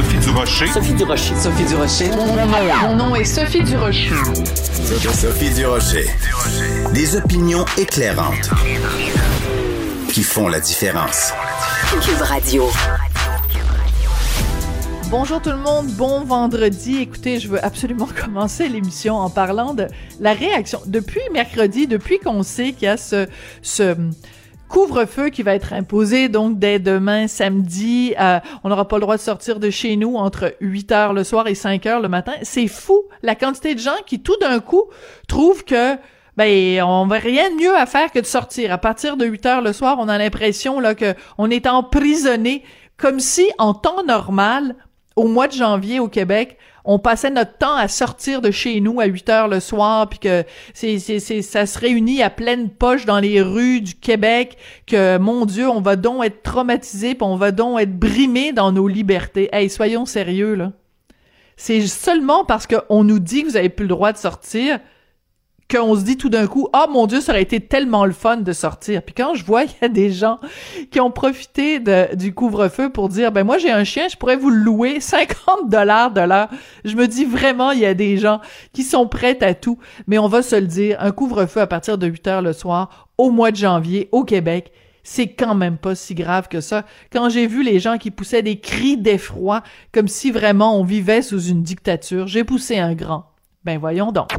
Sophie Durocher. Sophie Durocher. Sophie Durocher. Mon nom est Sophie Durocher. Sophie Durocher. Des opinions éclairantes qui font la différence. Cube Radio. Bonjour tout le monde, bon vendredi. Écoutez, je veux absolument commencer l'émission en parlant de la réaction. Depuis mercredi, depuis qu'on sait qu'il y a ce, ce couvre-feu qui va être imposé donc dès demain samedi. Euh, on n'aura pas le droit de sortir de chez nous entre 8 heures le soir et 5 heures le matin. C'est fou la quantité de gens qui tout d'un coup trouvent que ben on va rien de mieux à faire que de sortir. À partir de 8 heures le soir, on a l'impression là que on est emprisonné comme si en temps normal au mois de janvier au Québec, on passait notre temps à sortir de chez nous à 8 heures le soir, puis que c'est, c'est, ça se réunit à pleine poche dans les rues du Québec, que, mon Dieu, on va donc être traumatisé, puis on va donc être brimé dans nos libertés. Hey, soyons sérieux, là. C'est seulement parce qu'on nous dit que vous avez plus le droit de sortir qu'on se dit tout d'un coup, ah mon Dieu, ça aurait été tellement le fun de sortir. Puis quand je vois qu'il y a des gens qui ont profité du couvre-feu pour dire, ben moi j'ai un chien, je pourrais vous louer 50 dollars de l'heure. Je me dis vraiment, il y a des gens qui sont prêts à tout. Mais on va se le dire, un couvre-feu à partir de 8 heures le soir au mois de janvier au Québec, c'est quand même pas si grave que ça. Quand j'ai vu les gens qui poussaient des cris d'effroi comme si vraiment on vivait sous une dictature, j'ai poussé un grand. Ben voyons donc.